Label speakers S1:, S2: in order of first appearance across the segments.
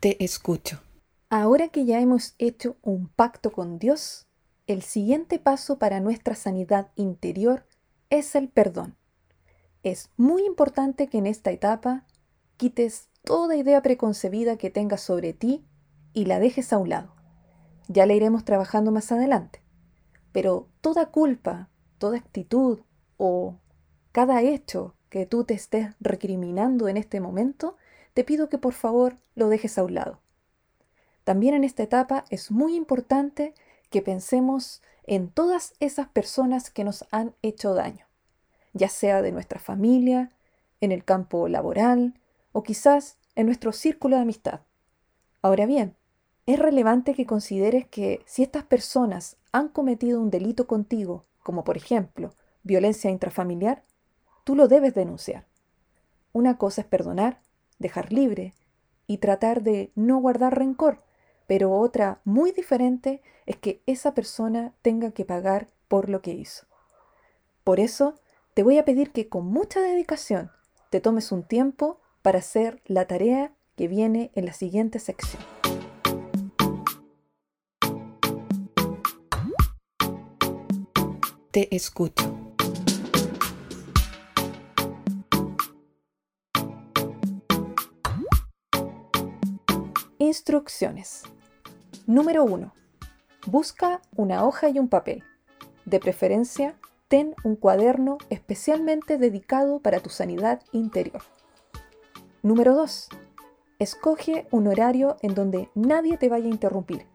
S1: Te escucho.
S2: Ahora que ya hemos hecho un pacto con Dios, el siguiente paso para nuestra sanidad interior es el perdón. Es muy importante que en esta etapa quites toda idea preconcebida que tengas sobre ti y la dejes a un lado. Ya la iremos trabajando más adelante. Pero toda culpa, toda actitud o cada hecho que tú te estés recriminando en este momento, te pido que por favor lo dejes a un lado. También en esta etapa es muy importante que pensemos en todas esas personas que nos han hecho daño, ya sea de nuestra familia, en el campo laboral o quizás en nuestro círculo de amistad. Ahora bien, es relevante que consideres que si estas personas han cometido un delito contigo, como por ejemplo violencia intrafamiliar, tú lo debes denunciar. Una cosa es perdonar, dejar libre y tratar de no guardar rencor, pero otra muy diferente es que esa persona tenga que pagar por lo que hizo. Por eso, te voy a pedir que con mucha dedicación te tomes un tiempo para hacer la tarea que viene en la siguiente sección.
S1: Te escucho.
S2: Instrucciones. Número 1. Busca una hoja y un papel. De preferencia, ten un cuaderno especialmente dedicado para tu sanidad interior. Número 2. Escoge un horario en donde nadie te vaya a interrumpir.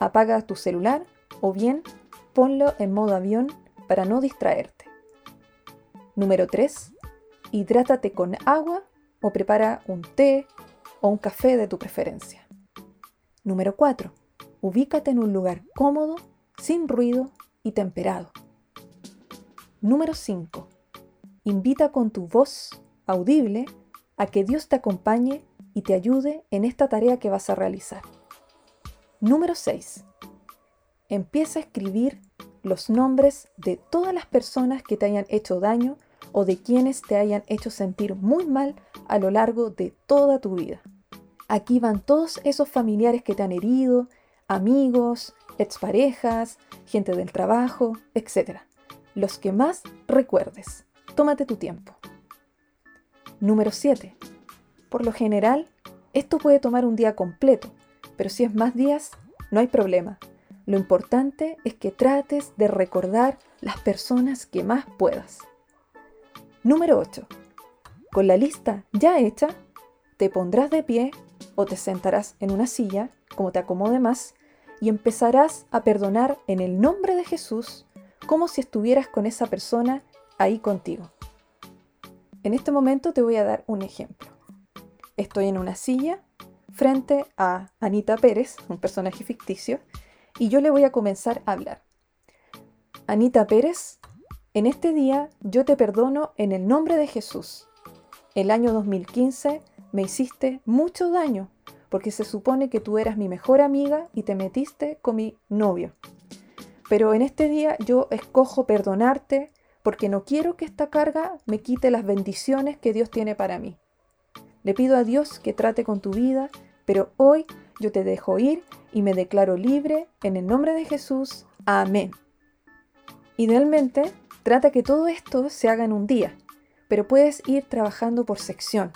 S2: Apaga tu celular o bien ponlo en modo avión para no distraerte. Número 3. Hidrátate con agua o prepara un té o un café de tu preferencia. Número 4. Ubícate en un lugar cómodo, sin ruido y temperado. Número 5. Invita con tu voz audible a que Dios te acompañe y te ayude en esta tarea que vas a realizar. Número 6. Empieza a escribir los nombres de todas las personas que te hayan hecho daño o de quienes te hayan hecho sentir muy mal a lo largo de toda tu vida. Aquí van todos esos familiares que te han herido, amigos, exparejas, gente del trabajo, etc. Los que más recuerdes. Tómate tu tiempo. Número 7. Por lo general, esto puede tomar un día completo, pero si es más días, no hay problema. Lo importante es que trates de recordar las personas que más puedas. Número 8. Con la lista ya hecha, te pondrás de pie o te sentarás en una silla, como te acomode más, y empezarás a perdonar en el nombre de Jesús como si estuvieras con esa persona ahí contigo. En este momento te voy a dar un ejemplo. Estoy en una silla frente a Anita Pérez, un personaje ficticio, y yo le voy a comenzar a hablar. Anita Pérez, en este día yo te perdono en el nombre de Jesús. El año 2015 me hiciste mucho daño porque se supone que tú eras mi mejor amiga y te metiste con mi novio. Pero en este día yo escojo perdonarte porque no quiero que esta carga me quite las bendiciones que Dios tiene para mí. Le pido a Dios que trate con tu vida, pero hoy yo te dejo ir y me declaro libre en el nombre de Jesús. Amén. Idealmente, trata que todo esto se haga en un día, pero puedes ir trabajando por sección.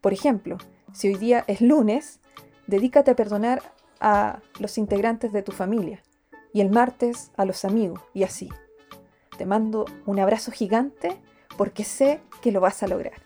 S2: Por ejemplo, si hoy día es lunes, dedícate a perdonar a los integrantes de tu familia y el martes a los amigos y así. Te mando un abrazo gigante porque sé que lo vas a lograr.